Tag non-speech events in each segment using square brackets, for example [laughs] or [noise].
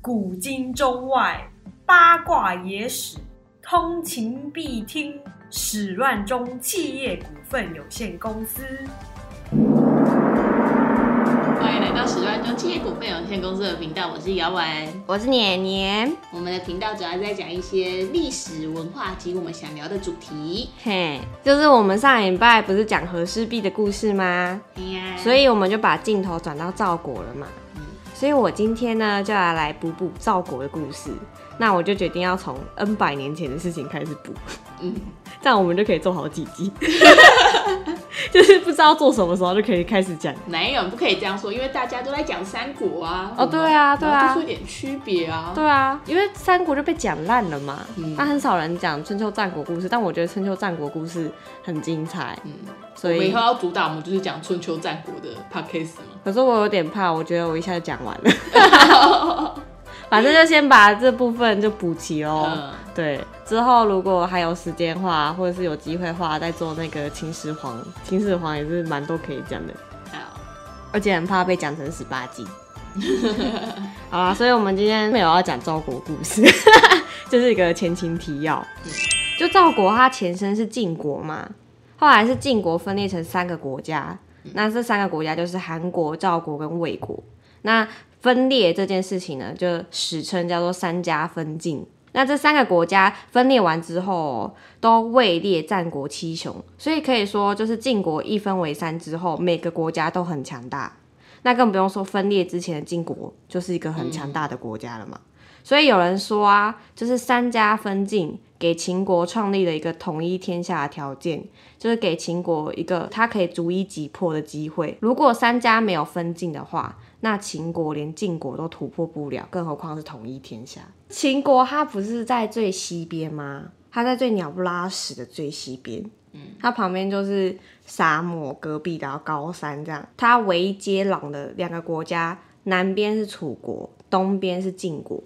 古今中外八卦野史，通勤必听。史乱中企业股份有限公司。欢迎来到史乱中企业股份有限公司的频道，我是姚婉。我是年年，我们的频道主要在讲一些历史文化及我们想聊的主题。嘿，就是我们上礼拜不是讲和氏璧的故事吗？哎呀，所以我们就把镜头转到赵国了嘛。所以我今天呢就要来补补赵国的故事。那我就决定要从 N 百年前的事情开始补，嗯，[laughs] 这样我们就可以做好几集。[laughs] 就是不知道做什么时候就可以开始讲。没有，不可以这样说，因为大家都在讲三国啊。哦对啊对啊然后就说一点区别啊。对啊，因为三国就被讲烂了嘛，嗯那很少人讲春秋战国故事，但我觉得春秋战国故事很精彩，嗯，所以我们以后要主打，我们就是讲春秋战国的 podcast 嘛。可是我有点怕，我觉得我一下就讲完了。[laughs] 反正就先把这部分就补齐哦。嗯，对，之后如果还有时间的话，或者是有机会的话，再做那个秦始皇。秦始皇也是蛮多可以讲的，好，而且很怕被讲成十八禁。[laughs] 好啦，所以我们今天没有要讲赵国故事，[laughs] 就是一个前情提要。就赵国它前身是晋国嘛，后来是晋国分裂成三个国家，那这三个国家就是韩国、赵国跟魏国。那分裂这件事情呢，就史称叫做三家分晋。那这三个国家分裂完之后，都位列战国七雄，所以可以说，就是晋国一分为三之后，每个国家都很强大。那更不用说分裂之前的晋国就是一个很强大的国家了嘛。所以有人说啊，就是三家分晋给秦国创立了一个统一天下的条件，就是给秦国一个他可以逐一击破的机会。如果三家没有分晋的话，那秦国连晋国都突破不了，更何况是统一天下。秦国它不是在最西边吗？它在最鸟不拉屎的最西边，嗯，它旁边就是沙漠，隔壁然后高山这样。它唯一接壤的两个国家，南边是楚国，东边是晋国。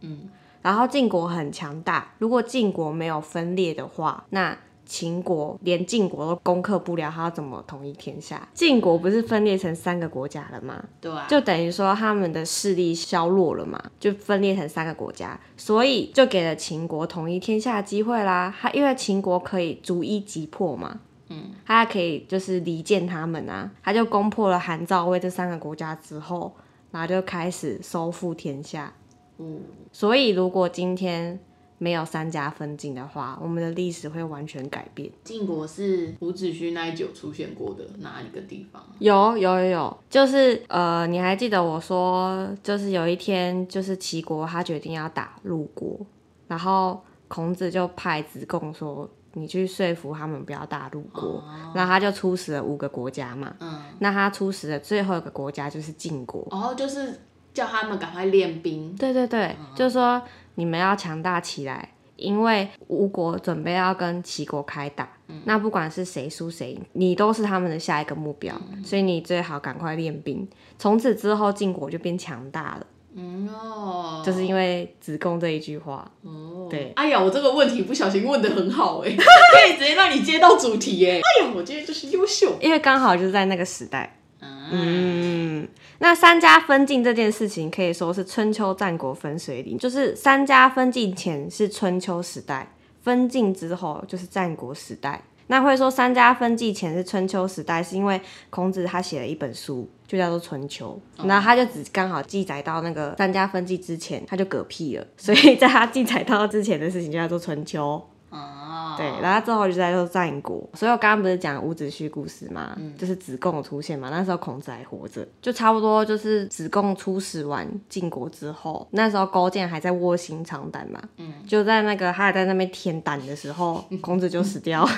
嗯，然后晋国很强大，如果晋国没有分裂的话，那秦国连晋国都攻克不了，他要怎么统一天下？晋国不是分裂成三个国家了吗？对啊，就等于说他们的势力削弱了嘛，就分裂成三个国家，所以就给了秦国统一天下的机会啦。他因为秦国可以逐一击破嘛，嗯，他可以就是离间他们啊，他就攻破了韩、赵、魏这三个国家之后，然后就开始收复天下。嗯，所以如果今天没有三家分晋的话，我们的历史会完全改变。晋国是伍子胥那一久出现过的哪一个地方？有有有有，就是呃，你还记得我说，就是有一天，就是齐国他决定要打鲁国，然后孔子就派子贡说，你去说服他们不要打鲁国，然后他就出使了五个国家嘛，嗯，那他出使的最后一个国家就是晋国。然后就是叫他们赶快练兵。对对对，就是说你们要强大起来，因为吴国准备要跟齐国开打，那不管是谁输谁赢，你都是他们的下一个目标，所以你最好赶快练兵。从此之后，晋国就变强大了，嗯哦，就是因为子贡这一句话。哦，对哎呀，我这个问题不小心问的很好哎，[laughs] 可以直接让你接到主题哎。哎呀，我今天就是优秀。因为刚好就是在那个时代，嗯，那三家分晋这件事情可以说是春秋战国分水岭，就是三家分晋前是春秋时代，分晋之后就是战国时代。那会说三家分晋前是春秋时代，是因为孔子他写了一本书，就叫做《春秋》，然后他就只刚好记载到那个三家分晋之前，他就嗝屁了，所以在他记载到之前的事情就叫做春秋。哦，对，然后之后就在说战国，所以我刚刚不是讲伍子胥故事嘛，就是子贡出现嘛，那时候孔子还活着，就差不多就是子贡出使完晋国之后，那时候勾践还在卧薪尝胆嘛，就在那个他还在那边填胆的时候，[laughs] 孔子就死掉，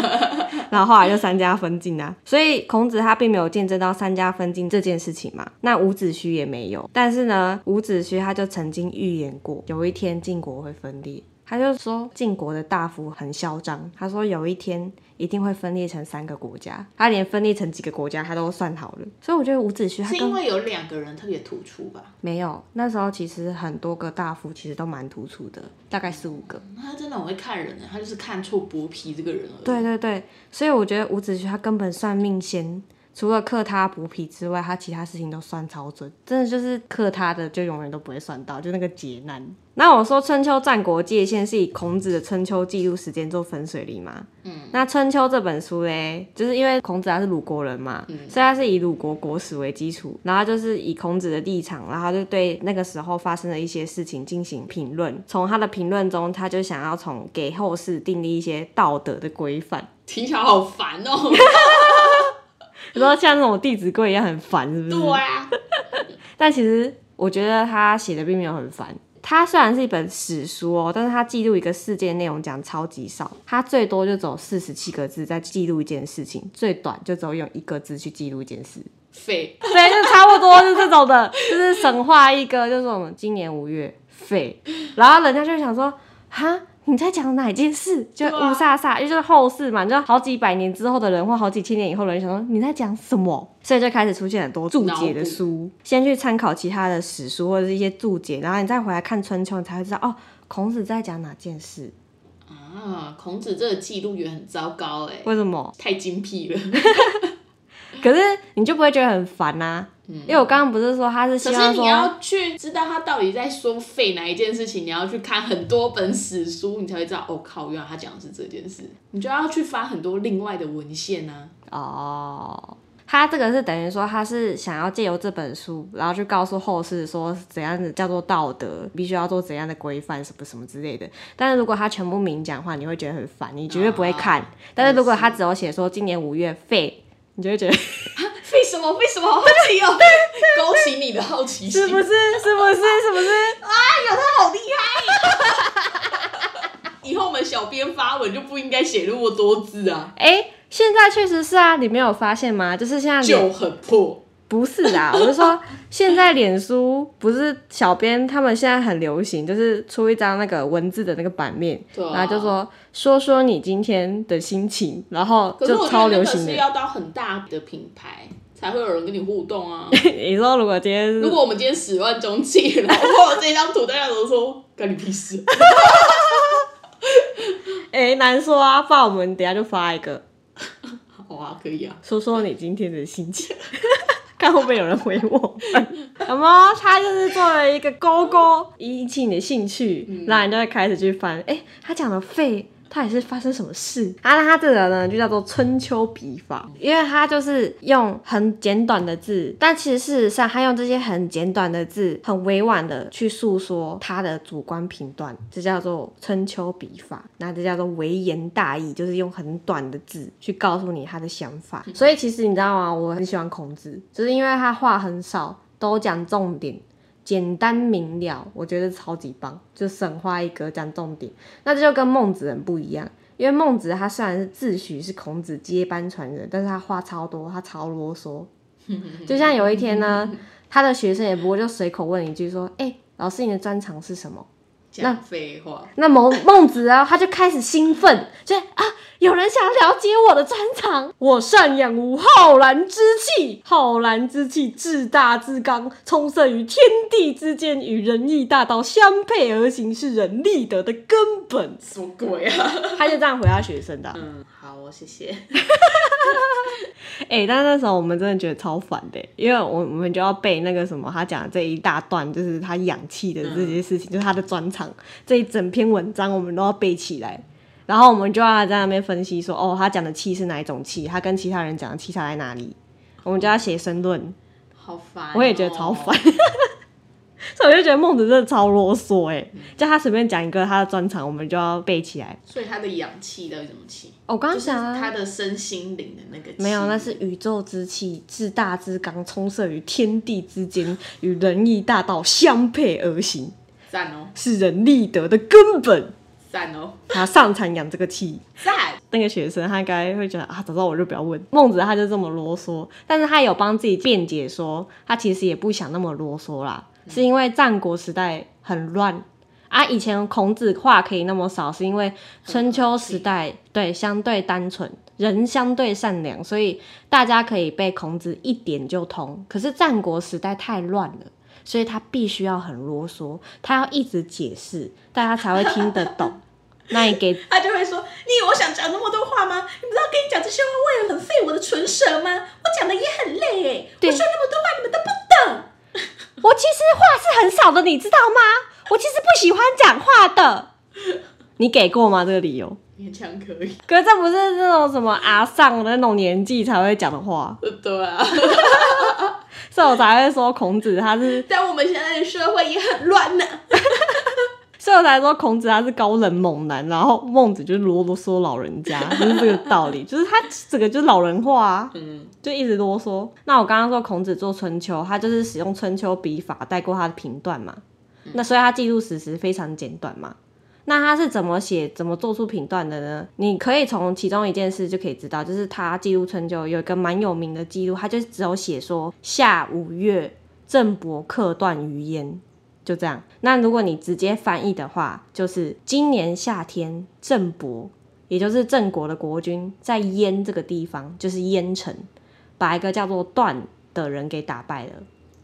[laughs] 然后后来就三家分晋啊，所以孔子他并没有见证到三家分晋这件事情嘛，那伍子胥也没有，但是呢，伍子胥他就曾经预言过，有一天晋国会分裂。他就说晋国的大夫很嚣张，他说有一天一定会分裂成三个国家，他连分裂成几个国家他都算好了。所以我觉得伍子胥是因为有两个人特别突出吧？没有那时候其实很多个大夫其实都蛮突出的，大概四五个。那他真的很会看人呢，他就是看错剥皮这个人而已。对对对，所以我觉得伍子胥他根本算命先，除了克他补脾之外，他其他事情都算超准，真的就是克他的就永远都不会算到，就那个劫难。那我说春秋战国界限是以孔子的春秋记录时间做分水岭嘛？嗯，那春秋这本书嘞，就是因为孔子他是鲁国人嘛，所以他是以鲁国国史为基础，然后就是以孔子的立场，然后就对那个时候发生的一些事情进行评论。从他的评论中，他就想要从给后世订立一些道德的规范。听起来好烦哦。[laughs] 你说像那种《弟子规》一样很烦，是不是？对啊。[laughs] 但其实我觉得他写的并没有很烦。他虽然是一本史书哦，但是他记录一个事件内容讲超级少，他最多就走四十七个字在记录一件事情，最短就只有用一个字去记录一件事。废。对，就差不多是这种的，[laughs] 就是神话一个，就是我们今年五月废，然后人家就想说，哈。你在讲哪件事？就乌煞煞，也就是后世嘛，就好几百年之后的人，或好几千年以后的人，想说你在讲什么？所以就开始出现很多注解的书，先去参考其他的史书或者是一些注解，然后你再回来看春秋，你才会知道哦，孔子在讲哪件事啊？孔子这个记录也很糟糕哎，为什么？太精辟了。[laughs] 可是你就不会觉得很烦呐？因为我刚刚不是说他是希望说，你要去知道他到底在说废哪一件事情，你要去看很多本史书，你才会知道。哦靠，原来他讲的是这件事，你就要去翻很多另外的文献啊。哦，他这个是等于说他是想要借由这本书，然后去告诉后世说怎样子叫做道德，必须要做怎样的规范，什么什么之类的。但是如果他全部明讲的话，你会觉得很烦，你绝对不会看。但是如果他只有写说今年五月废。你就会觉得 [laughs] 为什么？为什么好奇哦？勾起你的好奇心，是不是？是不是？[laughs] 是不是？哎呦，他好厉害！[laughs] 以后我们小编发文就不应该写那么多字啊！哎，现在确实是啊，你没有发现吗？就是现在就很破。不是啊，我是说，现在脸书不是小编他们现在很流行，就是出一张那个文字的那个版面，然后就说说说你今天的心情，然后就超流行的。是要到很大的品牌才会有人跟你互动啊。你说如果今天，如果我们今天十万中气，然后这张图大家都说干你屁事。[laughs] 哎，难说啊，发我们等下就发一个。[laughs] 好啊，可以啊，说说你今天的心情。[laughs] 看会不会有人回我？[laughs] 什么？他就是做了一个勾勾，引起你的兴趣，然后你就会开始去翻。哎，他讲的废。他也是发生什么事？啊，那他这个呢，就叫做春秋笔法，因为他就是用很简短的字，但其实事实上他用这些很简短的字，很委婉的去诉说他的主观评断，这叫做春秋笔法。那这叫做微言大义，就是用很短的字去告诉你他的想法。所以其实你知道吗？我很喜欢孔子，就是因为他话很少，都讲重点。简单明了，我觉得超级棒，就省话一格讲重点。那这就跟孟子很不一样，因为孟子他虽然是自诩是孔子接班传人，但是他话超多，他超啰嗦。[laughs] 就像有一天呢，他的学生也不过就随口问一句说：“哎，老师你的专长是什么？”讲废话。那孟孟子啊，他就开始兴奋，就啊。有人想了解我的专长，我善养无浩然之气，浩然之气至大至刚，充塞于天地之间，与仁义大道相配而行，是人立德的根本。什么鬼啊？他就这样回答学生的。嗯，谢谢。哎，但那时候我们真的觉得超烦的，因为我我们就要背那个什么，他讲的这一大段，就是他氧气的这些事情，就是他的专长，这一整篇文章我们都要背起来。然后我们就要在那边分析说，哦，他讲的气是哪一种气？他跟其他人讲的气差在哪里？我们就要写申论，好烦。我也觉得超烦，所以我就觉得孟子真的超啰嗦哎，叫他随便讲一个他的专长，我们就要背起来。所以他的氧气到底怎么气？我刚刚想他的身心灵的那个没有，那是宇宙之气，至大至刚，充塞于天地之间，与仁义大道相配而行。赞哦，是人立德的根本。赞哦，他上场养这个气。[laughs] 赞，那个学生他应该会觉得啊，早知道我就不要问。孟子他就这么啰嗦，但是他有帮自己辩解说，他其实也不想那么啰嗦啦，是因为战国时代很乱啊。以前孔子话可以那么少，是因为春秋时代对相对单纯，人相对善良，所以大家可以被孔子一点就通。可是战国时代太乱了。所以他必须要很啰嗦，他要一直解释，大家才会听得懂。[laughs] 那你给他就会说：“你以为我想讲那么多话吗？你不知道跟你讲这些话，为了很费我的唇舌吗？我讲的也很累哎，对我说那么多话你们都不懂。[laughs] 我其实话是很少的，你知道吗？我其实不喜欢讲话的。你给过吗？这个理由？勉强可以。可是这不是那种什么阿上的那种年纪才会讲的话，对啊，[laughs] 所以我才会说孔子他是，但我们现在的社会也很乱呢。[laughs] 所以我才说孔子他是高冷猛男，然后孟子就是啰啰嗦老人家，[laughs] 就是这个道理，就是他整个就是老人话啊。嗯，就一直啰嗦。那我刚刚说孔子做春秋，他就是使用春秋笔法带过他的评断嘛。那所以他记录史实非常简短嘛。那他是怎么写、怎么做出评断的呢？你可以从其中一件事就可以知道，就是他记录春秋有一个蛮有名的记录，他就只有写说夏五月郑伯克段于鄢，就这样。那如果你直接翻译的话，就是今年夏天郑伯，也就是郑国的国君，在燕这个地方，就是燕城，把一个叫做段的人给打败了，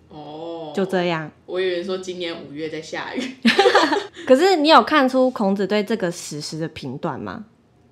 哦，就这样。我以为说今年五月在下雨，[laughs] 可是你有看出孔子对这个史实的评断吗？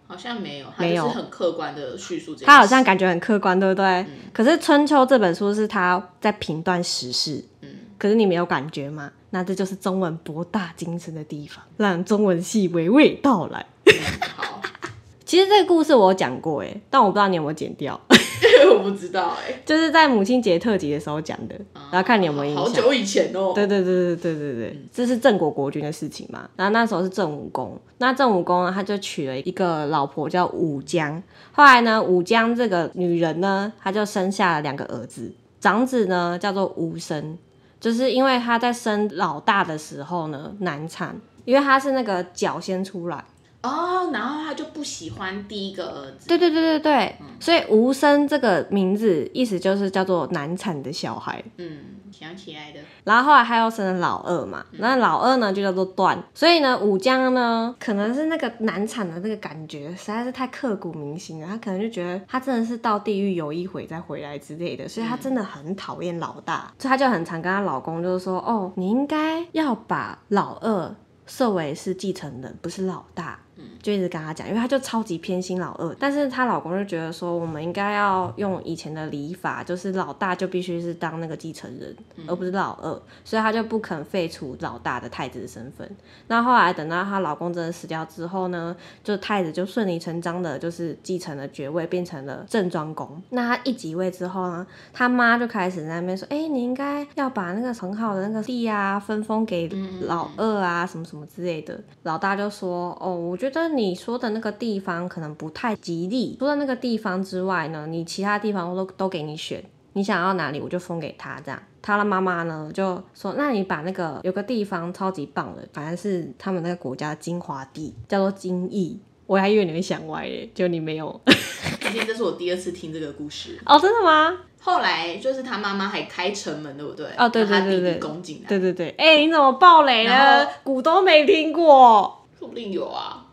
好像没有，他没有是很客观的叙述。他好像感觉很客观，对不对？可是《春秋》这本书是他在评断时事，嗯可是你没有感觉吗？那这就是中文博大精深的地方，让中文系娓娓道来。[laughs] 其实这个故事我有讲过，哎，但我不知道你有没有剪掉，[laughs] 我不知道哎、就是在母亲节特辑的时候讲的，然后看你有没有印象。好久以前哦、对对对对对对对，这是郑国国君的事情嘛。然后那时候是郑武公，那郑武公呢，他就娶了一个老婆叫武姜。后来呢，武姜这个女人呢，她就生下了两个儿子，长子呢叫做武生，就是因为他在生老大的时候呢难产，因为他是那个脚先出来。哦，然后他就不喜欢第一个儿子，对对对对对，所以吴生这个名字意思就是叫做难产的小孩。嗯，想起来的，然后后来他又生了老二嘛，那老二呢就叫做段，所以呢武将呢可能是那个难产的那个感觉实在是太刻骨铭心了，他可能就觉得他真的是到地狱游一回再回来之类的，所以他真的很讨厌老大，所以他就很常跟他老公就是说，哦，你应该要把老二设为是继承人，不是老大。就一直跟他讲，因为他就超级偏心老二，但是她老公就觉得说，我们应该要用以前的礼法，就是老大就必须是当那个继承人，而不是老二，所以她就不肯废除老大的太子的身份。那后来等到她老公真的死掉之后呢，就太子就顺理成章的，就是继承了爵位，变成了郑庄公。那他一即位之后呢，他妈就开始在那边说，哎、你应该要把那个很好的那个地啊分封给老二啊，什么什么之类的。老大就说，哦，我觉得你说的那个地方可能不太吉利。除了那个地方之外呢，你其他地方我都都给你选，你想要哪里我就封给他。这样，他的妈妈呢就说，那你把那个有个地方超级棒的，反正是他们那个国家的精华地，叫做金义。[laughs] 我还以为你会想歪耶，就你没有。今天这是我第二次听这个故事。哦，真的吗？后来就是他妈妈还开城门，对不对？哦对对对对弟攻进来，对对对，哎、你怎么爆雷了？股都没听过。说不定有啊。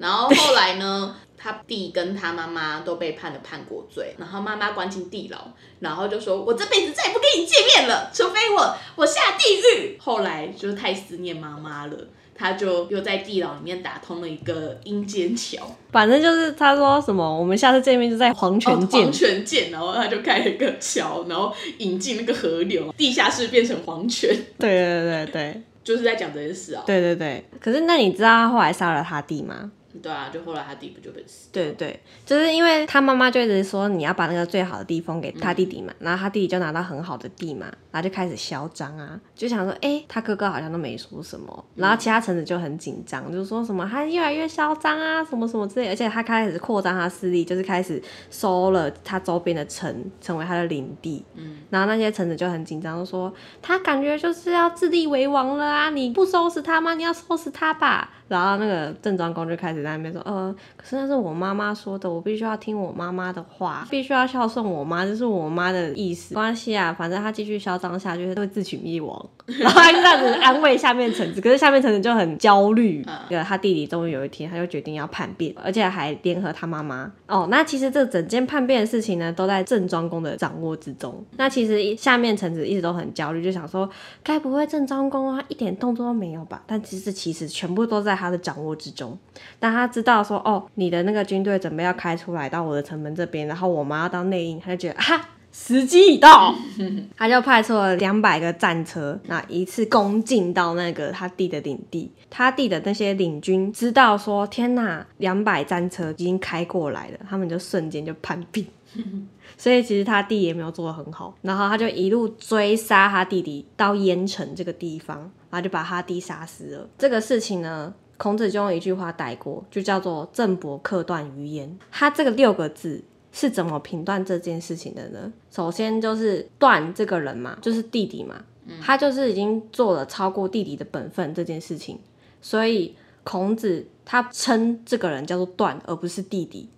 然后后来呢，他弟跟他妈妈都被判了叛国罪，然后妈妈关进地牢，然后就说：“我这辈子再也不跟你见面了，除非我我下地狱。”后来就是太思念妈妈了。他就又在地牢里面打通了一个阴间桥，反正就是他说什么，我们下次见面就在黄泉见。哦黄泉见，然后他就开了一个桥，然后引进那个河流，地下室变成黄泉，对对对对 [laughs] 就是在讲这件事啊。对对对。可是那你知道他后来杀了他弟吗？对啊，就后来他弟不就被死？对对，就是因为他妈妈就一直说你要把那个最好的地封给他弟弟嘛，然后他弟弟就拿到很好的地嘛，然后就开始嚣张啊，就想说，哎、他哥哥好像都没说什么，然后其他臣子就很紧张，就说什么他越来越嚣张啊，什么什么之类，而且他开始扩张他势力，就是开始收了他周边的城，成为他的领地，嗯，然后那些臣子就很紧张，就说他感觉就是要自立为王了啊，你不收拾他吗？你要收拾他吧。然后那个郑庄公就开始在那边说，呃，可是那是我妈妈说的，我必须要听我妈妈的话，必须要孝顺我妈，这是我妈的意思。没关系啊，反正他继续嚣张下去，他会自取灭亡。[laughs] 然后他就这样子安慰下面臣子，可是下面臣子就很焦虑。对，他弟弟终于有一天，他就决定要叛变，而且还联合他妈妈。哦，那其实这整件叛变的事情呢，都在郑庄公的掌握之中。那其实下面臣子一直都很焦虑，就想说，该不会郑庄公啊一点动作都没有吧？但其实其实全部都在他的掌握之中。当他知道说，哦，你的那个军队准备要开出来到我的城门这边，然后我妈要当内应，他就觉得哈。时机已到，[laughs] 他就派出了两百个战车，那一次攻进到那个他弟的领地。他弟的那些领军知道说，天哪，两百战车已经开过来了，他们就瞬间就叛变。[laughs] 所以其实他弟也没有做的很好，然后他就一路追杀他弟弟到燕城这个地方，然后就把他弟杀死了。这个事情呢，孔子就用一句话带过，就叫做“郑伯克段于鄢”。他这个六个字是怎么评断这件事情的呢？首先就是段这个人嘛，就是弟弟嘛，他就是已经做了超过弟弟的本分这件事情，所以孔子他称这个人叫做段，而不是弟弟，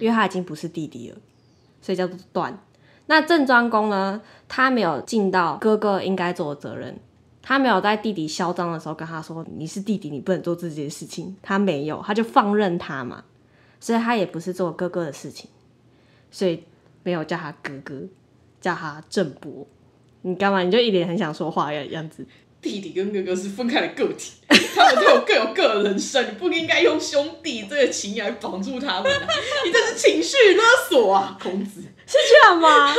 因为他已经不是弟弟了。所以叫做断。那郑庄公呢？他没有尽到哥哥应该做的责任，他没有在弟弟嚣张的时候跟他说：“你是弟弟，你不能做这件事情。”他没有，他就放任他嘛。所以他也不是做哥哥的事情，所以没有叫他哥哥，叫他郑伯。你干嘛？你就一脸很想说话的样子。弟弟跟哥哥是分开的个体，他们都有各有各的人生，你不应该用兄弟这个情来绑住他们啊！你这是情绪勒索啊，孔子是这样吗？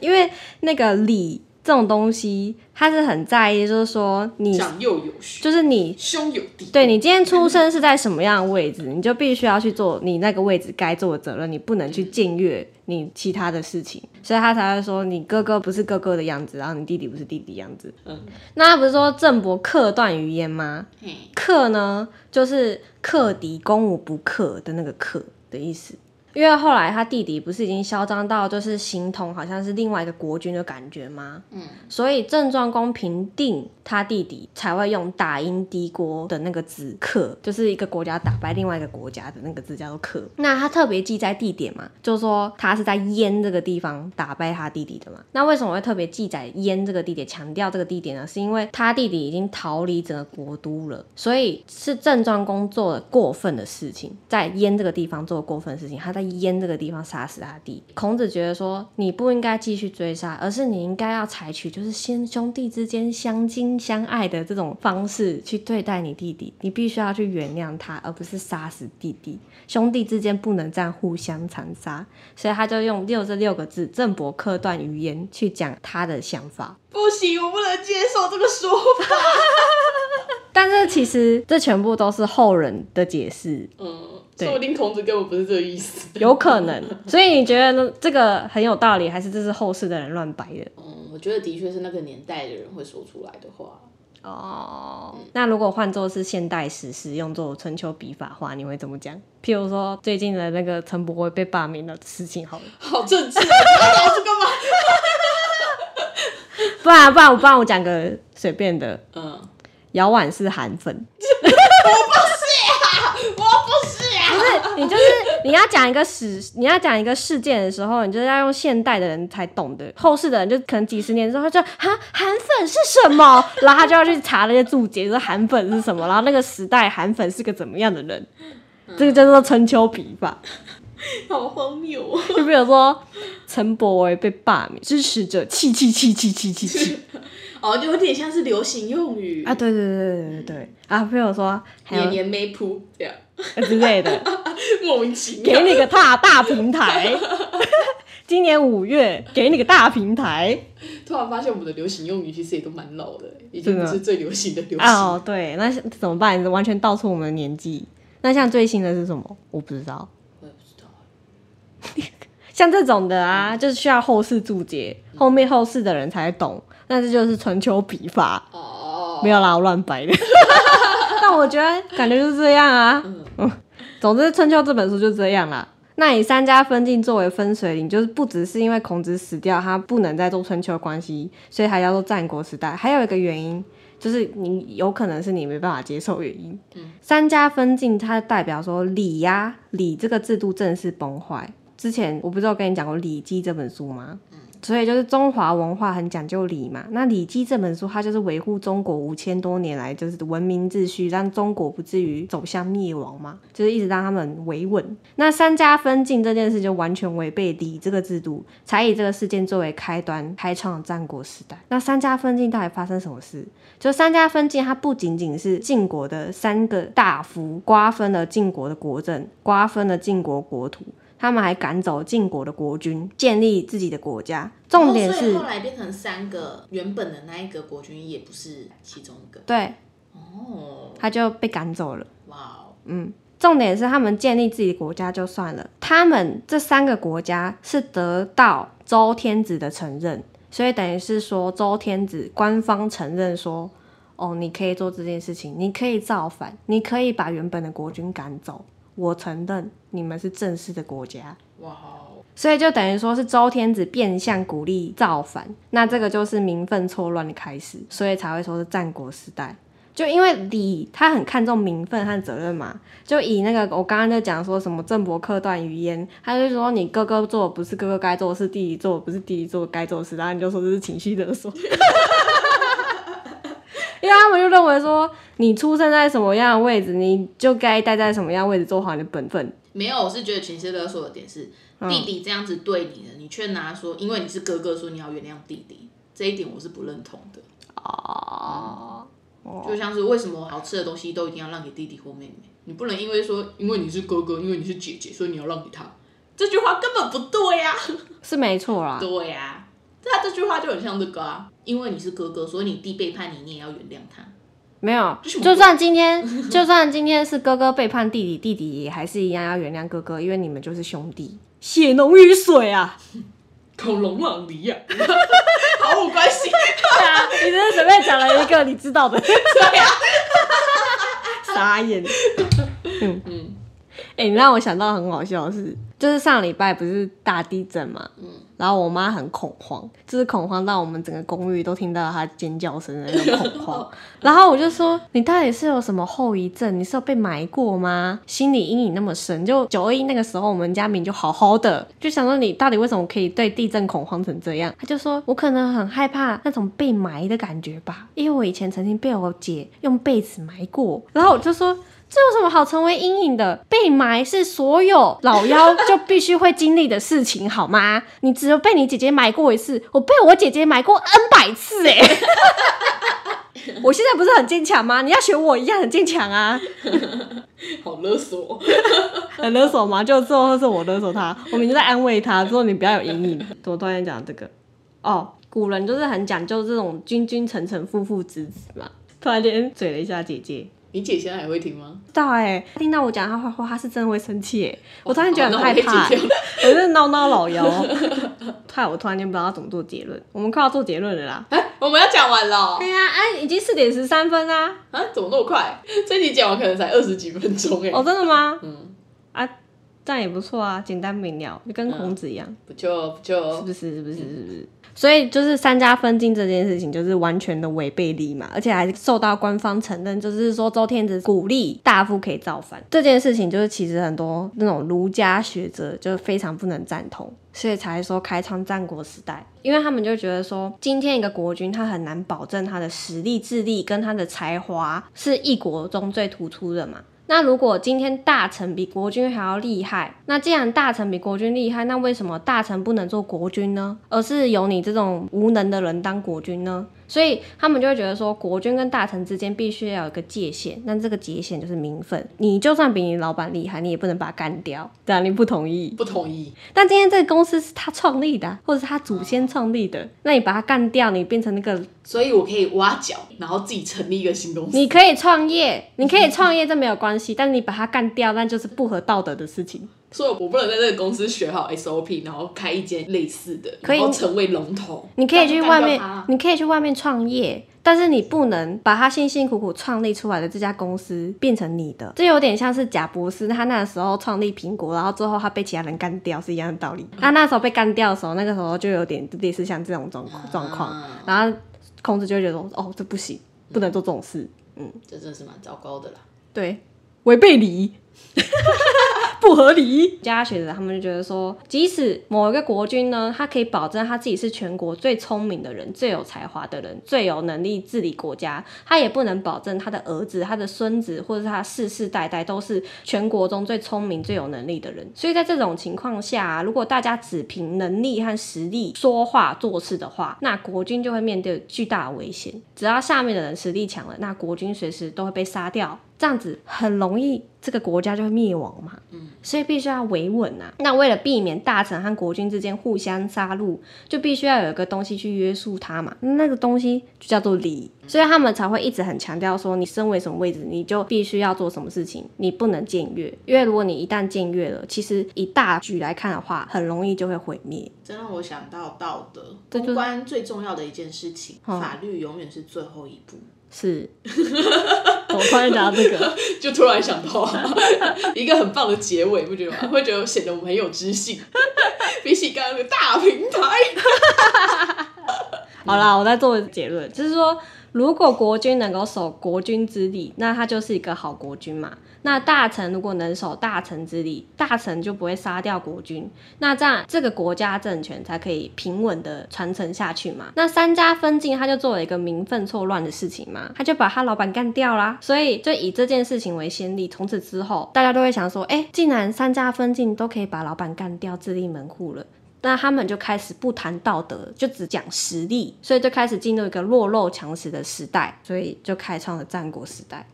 因为那个礼这种东西，他是很在意，就是说你长幼有序，就是你兄有弟，对你今天出生是在什么样的位置，你就必须要去做你那个位置该做的责任，你不能去僭越你其他的事情，所以他才会说你哥哥不是哥哥的样子，然后你弟弟不是弟弟样子。嗯，那他不是说郑伯克段于鄢吗？克呢，就是克敌攻无不克的那个克的意思。因为后来他弟弟不是已经嚣张到就是形同好像是另外一个国君的感觉吗？嗯，所以郑庄公平定他弟弟才会用大英帝国的那个字克，就是一个国家打败另外一个国家的那个字叫做克。那他特别记在地点嘛，就是说他是在燕这个地方打败他弟弟的嘛。那为什么会特别记载燕这个地点，强调这个地点呢？是因为他弟弟已经逃离整个国都了，所以是郑庄公做了过分的事情，在燕这个地方做了过分的事情，他在燕这个地方杀死他弟。孔子觉得说，你不应该继续追杀，而是你应该要采取就是先兄弟之间相亲相爱的这种方式去对待你弟弟，你必须要去原谅他，而不是杀死弟弟。兄弟之间不能这样互相残杀，所以他就用六这六个字“郑伯克段于鄢”去讲他的想法。不行，我不能接受这个说法。[laughs] 但是其实这全部都是后人的解释，嗯，对说不定孔子根本不是这个意思。有可能。所以你觉得呢？这个很有道理，还是这是后世的人乱掰的？嗯，我觉得的确是那个年代的人会说出来的话。哦，那如果换作是现代史实，用作春秋笔法话，你会怎么讲？譬如说最近的那个陈伯辉被罢免的事情，好了，好政治啊，你要聊这个吗？[laughs] 不然不然我不然我讲个随便的，嗯，姚婉是韩粉，[laughs] 是啊。不是你就是你要讲一个史，你要讲一个事件的时候，你就是要用现代的人才懂的，后世的人就可能几十年之后就哈韩粉是什么，然后他就要去查那些注解，说韩粉是什么，然后那个时代韩粉是个怎么样的人，这个叫做春秋笔法。好荒谬哦！就比如说陈柏惟被罢免，支持者气气气气气气气 [laughs] 哦，就有点像是流行用语啊！对对对对对对啊！朋友说年年没铺这样，之类的，[laughs] 莫名其妙。给你个大大平台。[laughs] 今年五月，给你个大平台。突然发现我们的流行用语其实也都蛮老的，已经不是最流行的流行。哦，对，那怎么办？完全道出我们的年纪。那像最新的是什么？我不知道。我也不知道。像这种的啊，就是需要后世注解，后面后世的人才懂。那这就是春秋笔法，哦，没有啦，我乱掰的。[laughs] 但我觉得感觉就是这样啊。嗯总之，《春秋》这本书就这样啦。那以三家分晋作为分水岭，就是不只是因为孔子死掉，他不能再做春秋关系，所以还叫做战国时代。还有一个原因，就是你有可能是你没办法接受原因。三家分晋，它代表说礼呀、礼这个制度正式崩坏。之前我不是有跟你讲过《礼记》这本书吗？所以就是中华文化很讲究礼嘛。那《礼记》这本书，它就是维护中国五千多年来就是文明秩序，让中国不至于走向灭亡嘛，就是一直让他们维稳。那三家分晋这件事就完全违背礼这个制度，才以这个事件作为开端，开创了战国时代。那三家分晋到底发生什么事？就三家分晋，它不仅仅是晋国的三个大夫瓜分了晋国的国政，瓜分了晋国国土。他们还赶走晋国的国君，建立自己的国家。重点是后，来变成三个，原本的那一个国君也不是其中一个。对，哦，他就被赶走了。哇哦，嗯，重点是他们建立自己的国家就算了，他们这三个国家是得到周天子的承认，所以等于是说周天子官方承认说，哦，你可以做这件事情，你可以造反，你可以把原本的国君赶走，我承认你们是正式的国家。哇哦，所以就等于说是周天子变相鼓励造反，那这个就是民愤错乱的开始，所以才会说是战国时代。就因为李他很看重名分和责任嘛，就以那个我刚刚就讲说什么郑伯克段于鄢，他就说你哥哥做不是哥哥该做的事，弟弟做不是弟弟做的该做的事，然后你就说这是情绪勒索。因为他们就认为说，你出生在什么样的位置，你就该待在什么样的位置，做好你的本分。没有，我是觉得情绪勒索的点是，嗯弟弟这样子对你的，你却拿说，因为你是哥哥，说你要原谅弟弟，这一点我是不认同的。哦，就像是为什么好吃的东西都一定要让给弟弟或妹妹，你不能因为说因为你是哥哥，因为你是姐姐，所以你要让给他，这句话根本不对呀、是没错啦。对呀、他这句话就很像这个啊，因为你是哥哥，所以你弟背叛你，你也要原谅他。没有，就算今天，[laughs] 就算今天是哥哥背叛弟弟，弟弟也还是一样要原谅哥哥，因为你们就是兄弟，血浓于水啊！恐龙朗尼呀，[laughs] 毫无关系。对啊，你只是随便讲了一个你知道的，[laughs] 对啊、傻眼。嗯嗯哎、你让我想到很好笑的是，就是上礼拜不是大地震嘛，嗯然后我妈很恐慌，就是恐慌到我们整个公寓都听到她尖叫声的那种恐慌。[laughs] 然后我就说：“你到底是有什么后遗症？你是有被埋过吗？心理阴影那么深？就九二一那个时候，我们家明就好好的，就想说你到底为什么可以对地震恐慌成这样？”她就说：“我可能很害怕那种被埋的感觉吧，因为我以前曾经被我姐用被子埋过。”然后我就说。这有什么好成为阴影的？被埋是所有老妖就必须会经历的事情，好吗？[laughs] 你只有被你姐姐埋过一次，我被我姐姐埋过 N 百次、欸，哎，我现在不是很坚强吗？你要学我一样很坚强啊！[laughs] 好勒索。[laughs] 很勒索吗？就最后是我勒索他，我明明在安慰他，说你不要有阴影。怎么突然讲这个？哦，古人就是很讲究这种君君臣臣父父子子嘛。突然间嘴了一下姐姐，你姐现在还会听吗？不知道哎、听到我讲她坏话，她是真的会生气哎、我突然觉得很害怕、我是闹闹老妖，害我突然间不知道怎么做结论。我们快要做结论了啦。[laughs] 哎、我们要讲完了对呀、啊，已经四点十三分啦。啊？怎么那么快？这集讲完可能才二十几分钟哎、哦，真的吗？嗯，啊，这样也不错啊，简单明了，就跟孔子一样，不就不就是不是？是不是？是不是？所以就是三家分晋这件事情，就是完全的违背礼嘛，而且还受到官方承认，就是说周天子鼓励大夫可以造反这件事情，就是其实很多那种儒家学者就非常不能赞同，所以才说开创战国时代，因为他们就觉得说，今天一个国君他很难保证他的实力、智力跟他的才华是一国中最突出的嘛。那如果今天大臣比国君还要厉害，那既然大臣比国君厉害，那为什么大臣不能做国君呢？而是由你这种无能的人当国君呢？所以他们就会觉得说，国君跟大臣之间必须要有一个界限，那这个界限就是名分。你就算比你老板厉害，你也不能把他干掉。对啊，你不同意？不同意？但今天这个公司是他创立的啊，或者是他祖先创立的，那你把他干掉，你变成那个，所以我可以挖角，然后自己成立一个新公司。你可以创业，你可以创业，这没有关系，但你把他干掉，那就是不合道德的事情。所以我不能在这个公司学好 SOP，然后开一间类似的，可以成为龙头。你可以去外面你可以去外面创业，但是你不能把他辛辛苦苦创立出来的这家公司变成你的。这有点像是贾博士他那时候创立苹果，然后最后他被其他人干掉是一样的道理。他那时候被干掉的时候，那个时候就有点类似像这种状状况，啊然后孔子就觉得说哦，这不行，不能做这种事。嗯这真的是蛮糟糕的啦。对，违背礼仪，[laughs] 不合理。家学者他们就觉得说，即使某一个国君呢，他可以保证他自己是全国最聪明的人、最有才华的人、最有能力治理国家，他也不能保证他的儿子、他的孙子或者是他世世代代都是全国中最聪明、最有能力的人。所以在这种情况下、如果大家只凭能力和实力说话做事的话，那国君就会面对巨大的危险。只要下面的人实力强了，那国君随时都会被杀掉。这样子很容易这个国家就会灭亡嘛。所以必须要维稳啊。那为了避免大臣和国君之间互相杀戮，就必须要有一个东西去约束他嘛。那个东西就叫做礼，所以他们才会一直很强调说，你身为什么位置，你就必须要做什么事情，你不能僭越。因为如果你一旦僭越了，其实以大局来看的话，很容易就会毁灭。这让我想到道德，公关最重要的一件事情，法律永远是最后一步。是，[laughs] 我突然讲到这个，[laughs] 就突然想到啊，[laughs] 一个很棒的结尾，不觉得吗？会觉得显得我们很有知性，比起刚刚的大平台。好啦，我再做结论，就是说，如果国君能够守国君之地，那他就是一个好国君嘛。那大臣如果能守大臣之礼，大臣就不会杀掉国君，那这样这个国家政权才可以平稳的传承下去嘛。那三家分晋他就做了一个民愤错乱的事情嘛，他就把他老板干掉啦。所以就以这件事情为先例，从此之后大家都会想说，哎、既然三家分晋都可以把老板干掉，自立门户了。那他们就开始不谈道德，就只讲实力，所以就开始进入一个弱肉强食的时代，所以就开创了战国时代。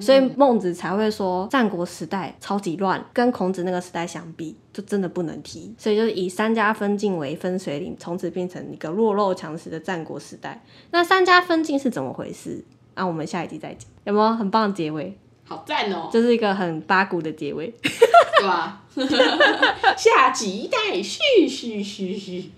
所以孟子才会说战国时代超级乱，跟孔子那个时代相比，就真的不能提。所以就是以三家分晋为分水岭，从此变成一个弱肉强食的战国时代。那三家分晋是怎么回事？那、我们下一集再讲，有没有很棒的结尾？好赞哦，这是一个很八股的结尾。对吧？[laughs] 下集待续续续续，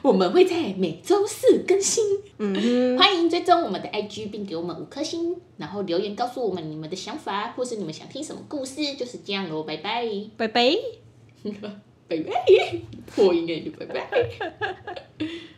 我们会在每周四更新。嗯欢迎追踪我们的 IG，并给我们五颗星，然后留言告诉我们你们的想法，或是你们想听什么故事，就是这样喽，拜拜，拜拜。[laughs] 拜拜，破音哎，就拜拜。[laughs]